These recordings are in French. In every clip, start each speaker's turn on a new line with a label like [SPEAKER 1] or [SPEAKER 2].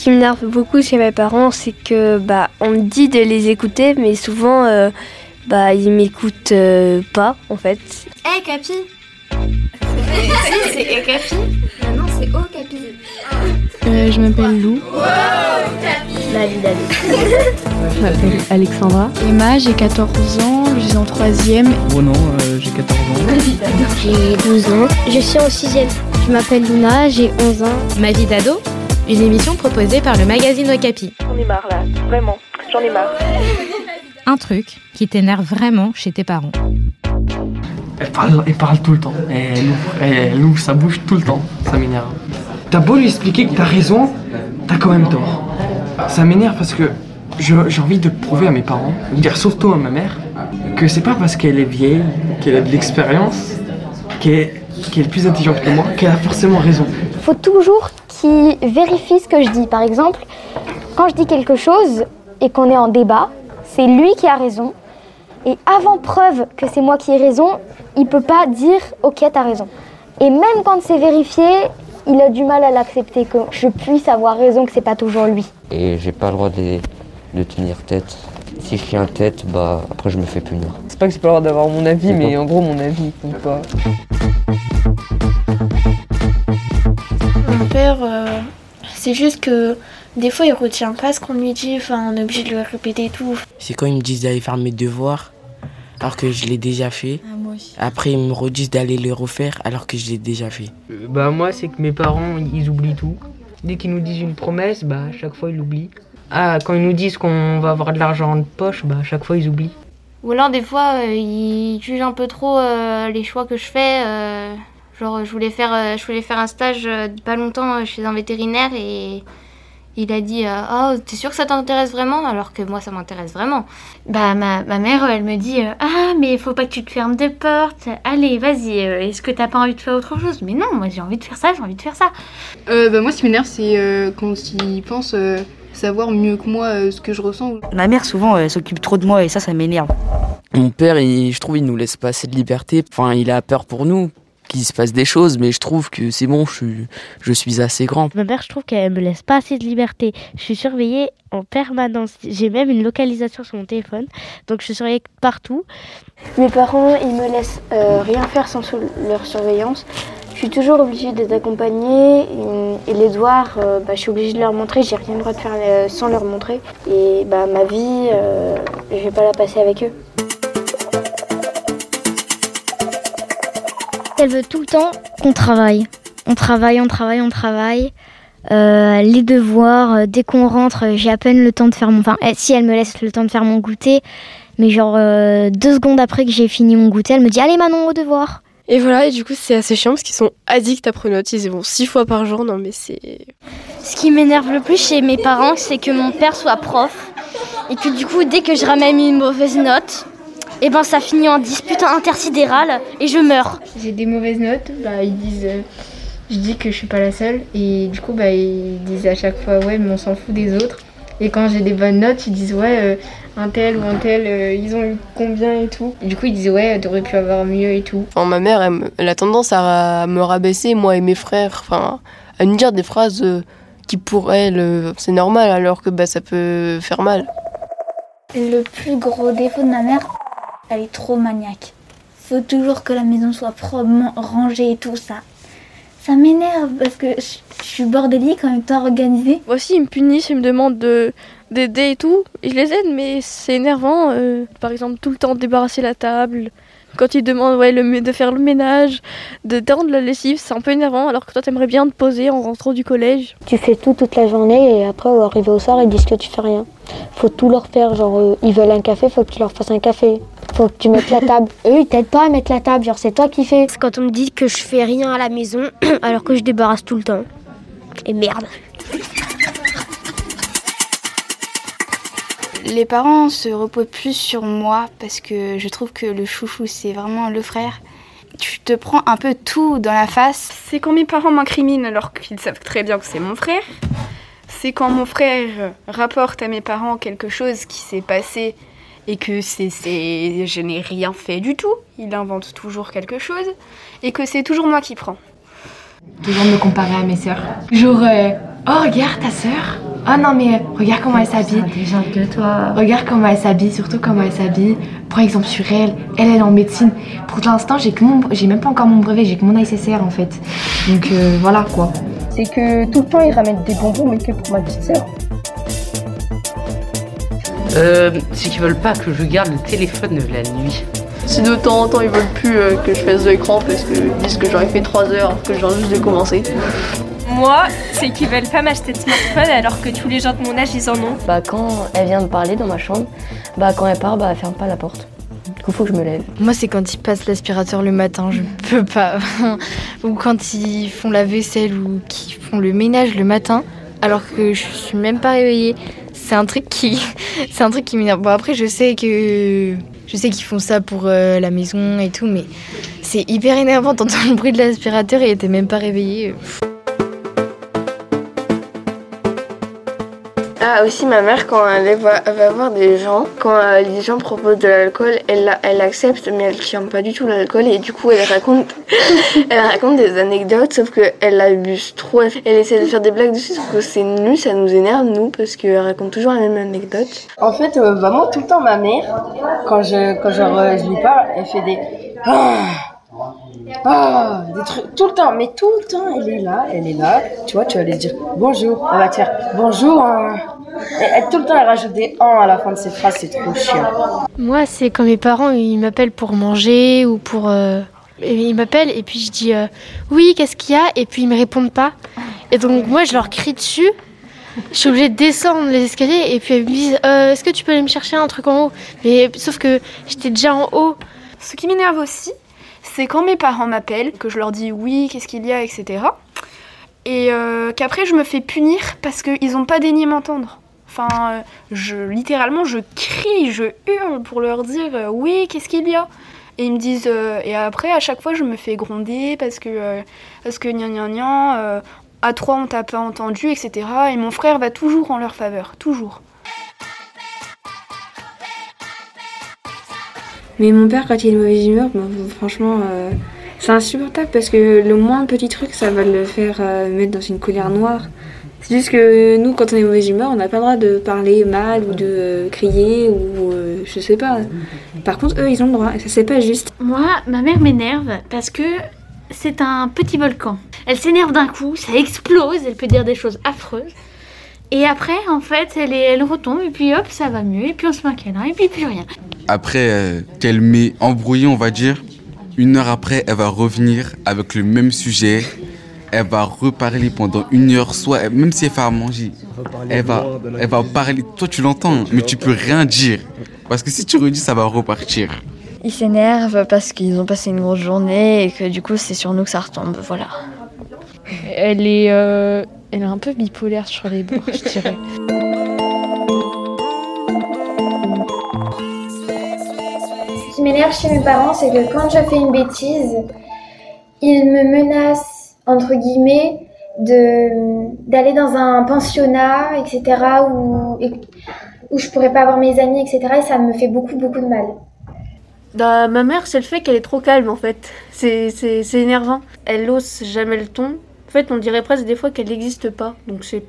[SPEAKER 1] qui m'énerve beaucoup chez mes parents, c'est que bah on me dit de les écouter, mais souvent euh, bah ils m'écoutent euh, pas en fait.
[SPEAKER 2] Hé hey, Capi
[SPEAKER 3] C'est Capi?
[SPEAKER 2] Non, c'est Oh Capi.
[SPEAKER 4] Euh, je m'appelle Lou.
[SPEAKER 2] Wow, Capi
[SPEAKER 1] La vie
[SPEAKER 4] je m'appelle Alexandra.
[SPEAKER 5] Emma, j'ai 14 ans, je suis en 3ème.
[SPEAKER 6] Bruno, euh, j'ai 14 ans.
[SPEAKER 1] J'ai 12 ans, je suis en 6ème.
[SPEAKER 7] Je m'appelle Luna, j'ai 11 ans.
[SPEAKER 8] Ma vie d'ado? Une émission proposée par le magazine Okapi.
[SPEAKER 9] J'en ai marre là, vraiment, j'en ai marre.
[SPEAKER 8] Un truc qui t'énerve vraiment chez tes parents.
[SPEAKER 6] Elle parle, elle parle tout le temps. Elle ouvre, elle ouvre, ça bouge tout le temps. Ça m'énerve. T'as beau lui expliquer que t'as raison, t'as quand même tort. Ça m'énerve parce que j'ai envie de prouver à mes parents, dire surtout à ma mère, que c'est pas parce qu'elle est vieille, qu'elle a de l'expérience, qu'elle est, qu est plus intelligente que moi, qu'elle a forcément raison.
[SPEAKER 7] Il faut toujours qu'il vérifie ce que je dis. Par exemple, quand je dis quelque chose et qu'on est en débat, c'est lui qui a raison. Et avant preuve que c'est moi qui ai raison, il peut pas dire ok t'as raison. Et même quand c'est vérifié, il a du mal à l'accepter que je puisse avoir raison, que c'est pas toujours lui.
[SPEAKER 10] Et j'ai pas le droit de, de, tenir tête. Si je tiens tête, bah après je me fais punir.
[SPEAKER 11] C'est pas que j'ai pas le droit d'avoir mon avis, mais en gros mon avis compte pas.
[SPEAKER 12] Mon père, euh, c'est juste que des fois il retient pas ce qu'on lui dit, enfin on est obligé de le répéter et tout.
[SPEAKER 13] C'est quand ils me disent d'aller faire mes devoirs alors que je l'ai déjà fait.
[SPEAKER 12] Ah, moi aussi.
[SPEAKER 13] Après, ils me redisent d'aller les refaire alors que je l'ai déjà fait.
[SPEAKER 11] Euh, bah moi, c'est que mes parents, ils oublient tout. Dès qu'ils nous disent une promesse, bah à chaque fois ils l'oublient. Ah, quand ils nous disent qu'on va avoir de l'argent en poche, bah à chaque fois ils oublient.
[SPEAKER 12] Ou alors des fois, euh, ils jugent un peu trop euh, les choix que je fais. Euh, genre, je voulais faire, je voulais faire un stage pas longtemps chez un vétérinaire et il a dit Oh, t'es sûr que ça t'intéresse vraiment? Alors que moi, ça m'intéresse vraiment. Bah, ma, ma, mère, elle me dit Ah, mais faut pas que tu te fermes de porte. Allez, vas-y, est-ce que t'as pas envie de faire autre chose? Mais non, moi, j'ai envie de faire ça, j'ai envie de faire ça.
[SPEAKER 5] Euh, bah, moi, ce qui m'énerve, c'est euh, quand ils pensent euh, savoir mieux que moi ce que je ressens.
[SPEAKER 14] Ma mère, souvent, elle s'occupe trop de moi et ça, ça m'énerve.
[SPEAKER 13] Mon père, il, je trouve, il nous laisse pas assez de liberté. Enfin, il a peur pour nous qu'il se passe des choses, mais je trouve que c'est bon, je suis, je suis assez grand.
[SPEAKER 7] Ma mère, je trouve qu'elle me laisse pas assez de liberté. Je suis surveillée en permanence. J'ai même une localisation sur mon téléphone, donc je suis surveillée partout.
[SPEAKER 12] Mes parents, ils me laissent euh, rien faire sans leur surveillance. Je suis toujours obligée d'être accompagnée et, et les devoirs, euh, bah, je suis obligée de leur montrer. J'ai rien le droit de faire euh, sans leur montrer. Et bah, ma vie, euh, je vais pas la passer avec eux.
[SPEAKER 7] Elle veut tout le temps qu'on travaille. On travaille, on travaille, on travaille. Euh, les devoirs, euh, dès qu'on rentre, j'ai à peine le temps de faire mon... Enfin, si elle me laisse le temps de faire mon goûter, mais genre euh, deux secondes après que j'ai fini mon goûter, elle me dit « Allez Manon, au devoir !»
[SPEAKER 4] Et voilà, et du coup c'est assez chiant parce qu'ils sont addicts à Pronote, ils y vont six fois par jour, non mais c'est...
[SPEAKER 7] Ce qui m'énerve le plus chez mes parents, c'est que mon père soit prof, et que du coup, dès que je ramène une mauvaise note, et eh ben ça finit en dispute intersidérale et je meurs.
[SPEAKER 5] J'ai des mauvaises notes, bah ils disent euh, je dis que je suis pas la seule et du coup bah ils disent à chaque fois ouais mais on s'en fout des autres. Et quand j'ai des bonnes notes, ils disent ouais euh, un tel ou un tel euh, ils ont eu combien et tout. Et du coup ils disent ouais t'aurais pu avoir mieux et tout.
[SPEAKER 11] Enfin, ma mère elle, elle, a tendance à me rabaisser moi et mes frères, enfin à nous dire des phrases euh, qui pour elle c'est normal alors que bah ça peut faire mal.
[SPEAKER 2] Le plus gros défaut de ma mère, elle est trop maniaque. Faut toujours que la maison soit probablement rangée et tout ça. Ça m'énerve parce que je, suis bordélique en même temps organisée.
[SPEAKER 4] Aussi, ils me punissent, ils me demandent de, d'aider et tout. Et je les aide, mais c'est énervant. Euh, par exemple, tout le temps débarrasser la table. Quand ils demandent ouais, le, de faire le ménage, de tendre la lessive, c'est un peu énervant. Alors que toi, t'aimerais bien te poser en rentrant du collège.
[SPEAKER 7] Tu fais tout toute la journée et après, arriver au soir, ils disent que tu fais rien. Faut tout leur faire. Genre, euh, ils veulent un café, faut que tu leur fasses un café. Faut que tu mettes la table. Eux, ils t'aident pas à mettre la table. Genre, c'est toi qui fais.
[SPEAKER 1] C'est quand on me dit que je fais rien à la maison alors que je débarrasse tout le temps. Et merde.
[SPEAKER 12] Les parents se reposent plus sur moi parce que je trouve que le chouchou, c'est vraiment le frère. Tu te prends un peu tout dans la face.
[SPEAKER 4] C'est quand mes parents m'incriminent alors qu'ils savent très bien que c'est mon frère. C'est quand mon frère rapporte à mes parents quelque chose qui s'est passé et que c'est, c'est, je n'ai rien fait du tout. Il invente toujours quelque chose et que c'est toujours moi qui prends.
[SPEAKER 5] Toujours me comparer à mes sœurs. Genre, euh, oh regarde ta sœur,
[SPEAKER 3] Oh non, mais regarde comment elle s'habille.
[SPEAKER 14] de toi.
[SPEAKER 3] Regarde comment elle s'habille, surtout comment elle s'habille. Par exemple, sur elle, elle, elle est en médecine. Pour l'instant, j'ai que mon, j'ai même pas encore mon brevet, j'ai que mon ICCR en fait. Donc euh, voilà quoi.
[SPEAKER 15] C'est que tout le temps, ils ramènent des bonbons, mais que pour ma petite sœur.
[SPEAKER 16] Euh, c'est qu'ils veulent pas que je garde le téléphone la nuit.
[SPEAKER 17] Si de temps en temps ils veulent plus euh, que je fasse de l'écran parce qu'ils disent que j'aurais fait 3 heures, que j'ai juste de commencer.
[SPEAKER 18] Moi, c'est qu'ils veulent pas m'acheter de smartphone alors que tous les gens de mon âge ils en ont.
[SPEAKER 19] Bah quand elle vient me parler dans ma chambre, bah quand elle part, bah elle ferme pas la porte. Du coup, faut que je me lève.
[SPEAKER 5] Moi, c'est quand ils passent l'aspirateur le matin, je peux pas. ou quand ils font la vaisselle ou qu'ils font le ménage le matin, alors que je suis même pas réveillée. C'est un truc qui, c'est un truc qui m'énerve. Bon après, je sais que, je sais qu'ils font ça pour euh, la maison et tout, mais c'est hyper énervant d'entendre le bruit de l'aspirateur et t'es même pas réveillée.
[SPEAKER 20] Ah, aussi, ma mère, quand elle va, voir des gens, quand euh, les gens proposent de l'alcool, elle, elle accepte, mais elle tient pas du tout l'alcool. Et du coup, elle raconte, elle raconte des anecdotes, sauf qu'elle abuse trop. Elle essaie de faire des blagues dessus, sauf que c'est nul, ça nous énerve, nous, parce qu'elle raconte toujours la même anecdote.
[SPEAKER 15] En fait, euh, bah, tout le temps, ma mère, quand je, quand euh, je lui parle, elle fait des. Ah Ah Des trucs. Tout le temps, mais tout le temps, elle est là, elle est là. Tu vois, tu vas lui dire bonjour. Elle va te faire bonjour. hein. Et, elle- tout le temps, elle rajoute des en à la fin de ses phrases, c'est trop chiant.
[SPEAKER 21] Moi, c'est quand mes parents ils m'appellent pour manger ou pour. euh, Ils m'appellent et puis je dis euh, oui, qu'est-ce qu'il y a? Et puis ils me répondent pas. Et donc moi, je leur crie dessus. Je suis obligée de descendre les escaliers et puis elles me disent Euh, est-ce que tu peux aller me chercher un truc en haut? Mais sauf que j'étais déjà en haut.
[SPEAKER 4] Ce qui m'énerve aussi, c'est quand mes parents m'appellent, que je leur dis oui, qu'est-ce qu'il y a, etc. Et euh, qu'après je me fais punir parce qu'ils n'ont pas daigné m'entendre. Enfin, euh, je, littéralement, je crie, je hurle pour leur dire euh, oui, qu'est-ce qu'il y a? Et ils me disent, euh, et après, à chaque fois, je me fais gronder parce que, euh, parce que gna gna gna, à trois, on t'a pas entendu, etc. Et mon frère va toujours en leur faveur, toujours.
[SPEAKER 22] Mais mon père, quand il est de mauvaise humeur, bon, franchement, c'est insupportable parce que le moins petit truc, ça va le faire mettre dans une colère noire. C'est juste que nous, quand on est mauvaise humeur, on n'a pas le droit de parler mal ou de euh, crier ou euh, je sais pas. Par contre, eux, ils ont le droit et ça, c'est pas juste.
[SPEAKER 23] Moi, ma mère m'énerve parce que c'est un petit volcan. Elle s'énerve d'un coup, ça explose, elle peut dire des choses affreuses. Et après, en fait, elle, est, elle retombe et puis hop, ça va mieux. Et puis on se met un câlin et puis plus rien.
[SPEAKER 24] Après euh, qu'elle m'ait embrouillé, on va dire, une heure après, elle va revenir avec le même sujet. Elle va reparler pendant une heure, soit même si elle fait à manger, elle va, elle va parler. Toi, tu l'entends, mais tu peux rien dire. Parce que si tu redis, ça va repartir.
[SPEAKER 25] Ils s'énervent parce qu'ils ont passé une grosse journée et que du coup c'est sur nous que ça retombe, voilà.
[SPEAKER 11] Elle est, euh, elle est un peu bipolaire sur les bords, je dirais.
[SPEAKER 23] Ce qui m'énerve chez mes parents, c'est que quand je fais une bêtise, ils me menacent, entre guillemets, de d'aller dans un pensionnat, etc., où, où je pourrais pas avoir mes amis, etc., et ça me fait beaucoup, beaucoup de mal.
[SPEAKER 26] Bah, ma mère, c'est le fait qu'elle est trop calme en fait. C'est, c'est, c'est énervant. Elle hausse jamais le ton. En fait, on dirait presque des fois qu'elle n'existe pas. Donc c'est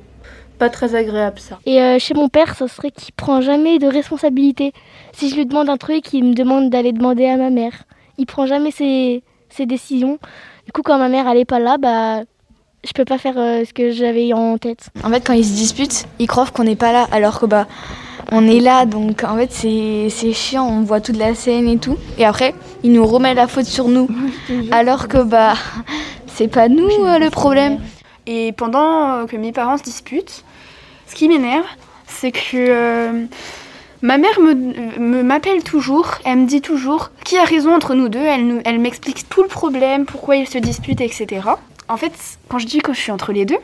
[SPEAKER 26] pas très agréable ça.
[SPEAKER 7] Et euh, chez mon père, ce serait qu'il prend jamais de responsabilité. Si je lui demande un truc, il me demande d'aller demander à ma mère. Il prend jamais ses, ses décisions. Du coup, quand ma mère elle est pas là, bah je peux pas faire euh, ce que j'avais en tête.
[SPEAKER 21] En fait, quand ils se disputent, ils croient qu'on n'est pas là, alors que bah on est là, donc en fait c'est c'est chiant, on voit toute la scène et tout. Et après, ils nous remettent la faute sur nous, alors que bah c'est pas nous euh, le problème.
[SPEAKER 4] Et pendant euh, que mes parents se disputent, ce qui m'énerve, c'est que euh, ma mère me, m'appelle toujours, elle me dit toujours qui a raison entre nous deux, elle, elle m'explique tout le problème, pourquoi ils se disputent, etc. En fait, quand je dis que je suis entre les deux,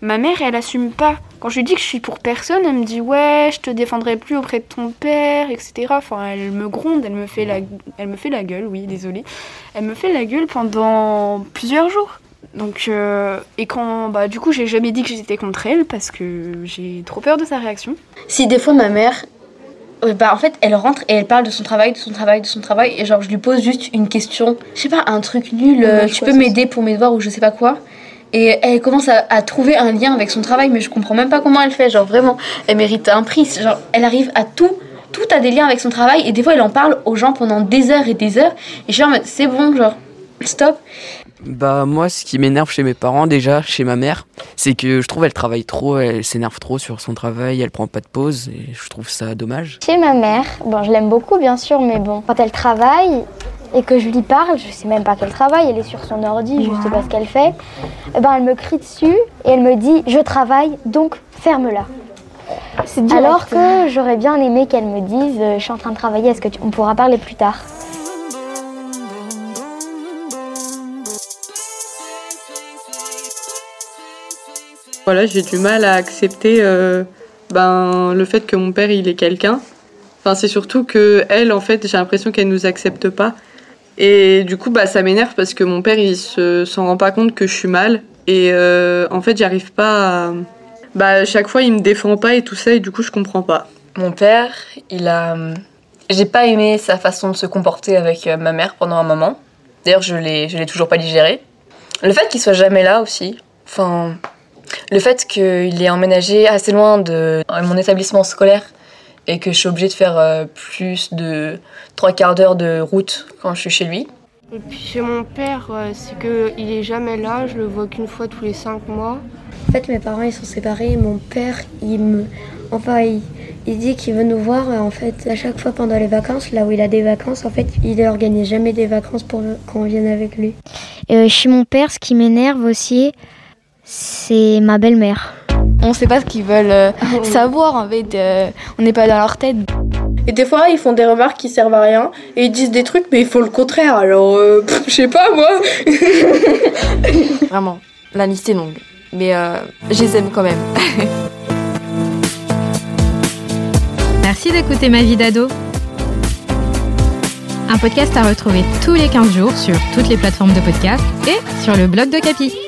[SPEAKER 4] ma mère, elle assume pas. Quand je lui dis que je suis pour personne, elle me dit ouais, je te défendrai plus auprès de ton père, etc. Enfin, elle me gronde, elle me fait la, elle me fait la gueule, oui, désolée. Elle me fait la gueule pendant plusieurs jours. Donc, euh, et quand, bah, du coup, j'ai jamais dit que j'étais contre elle parce que j'ai trop peur de sa réaction.
[SPEAKER 1] Si des fois ma mère, euh, bah en fait elle rentre et elle parle de son travail, de son travail, de son travail et genre je lui pose juste une question, je sais pas un truc nul, euh, tu peux m'aider pour mes devoirs ou je sais pas quoi. Et elle commence à, à trouver un lien avec son travail, mais je comprends même pas comment elle fait. Genre vraiment, elle mérite un prix. Genre, elle arrive à tout, tout a des liens avec son travail. Et des fois, elle en parle aux gens pendant des heures et des heures. Et je suis en mode, c'est bon, genre, stop.
[SPEAKER 6] Bah moi ce qui m'énerve chez mes parents déjà, chez ma mère, c'est que je trouve elle travaille trop, elle s'énerve trop sur son travail, elle prend pas de pause et je trouve ça dommage.
[SPEAKER 7] Chez ma mère, bon, je l'aime beaucoup bien sûr, mais bon, quand elle travaille et que je lui parle, je sais même pas qu'elle travaille, elle est sur son ordi, je sais pas ce qu'elle fait, eh ben elle me crie dessus et elle me dit je travaille, donc ferme-la. Alors que j'aurais bien aimé qu'elle me dise euh, je suis en train de travailler, est-ce que tu- on pourra parler plus tard
[SPEAKER 27] Voilà, j'ai du mal à accepter euh, ben, le fait que mon père il est quelqu'un. Enfin, c'est surtout que elle, en fait, j'ai l'impression qu'elle nous accepte pas. Et du coup, bah, ça m'énerve parce que mon père il se s'en rend pas compte que je suis mal. Et euh, en fait, j'arrive pas à. Bah, chaque fois, il me défend pas et tout ça, et du coup, je comprends pas.
[SPEAKER 28] Mon père, il a. J'ai pas aimé sa façon de se comporter avec euh, ma mère pendant un moment. D'ailleurs, je l'ai, je l'ai toujours pas digéré. Le fait qu'il soit jamais là aussi. Enfin, le fait qu'il ait emménagé assez loin de mon établissement scolaire et que je suis obligée de faire euh, plus de trois quarts d'heure de route quand je suis chez lui.
[SPEAKER 29] Et puis chez mon père, euh, c'est qu'il est jamais là, je le vois qu'une fois tous les cinq mois.
[SPEAKER 30] En fait, mes parents ils sont séparés. Mon père, il me, enfin, il, il dit qu'il veut nous voir. En fait, à chaque fois pendant les vacances, là où il a des vacances, en fait, il organise jamais des vacances pour qu'on vienne avec lui.
[SPEAKER 31] Euh, chez mon père, ce qui m'énerve aussi, c'est ma belle-mère.
[SPEAKER 21] On sait pas ce qu'ils veulent euh, savoir en fait, euh, on n'est pas dans leur tête.
[SPEAKER 5] Et des fois, ils font des remarques qui servent à rien et ils disent des trucs, mais ils font le contraire. Alors, euh, je sais pas moi.
[SPEAKER 32] Vraiment, la liste est longue. Mais euh, je les aime quand même.
[SPEAKER 8] Merci d'écouter Ma vie d'ado. Un podcast à retrouver tous les 15 jours sur toutes les plateformes de podcast et sur le blog de Capi.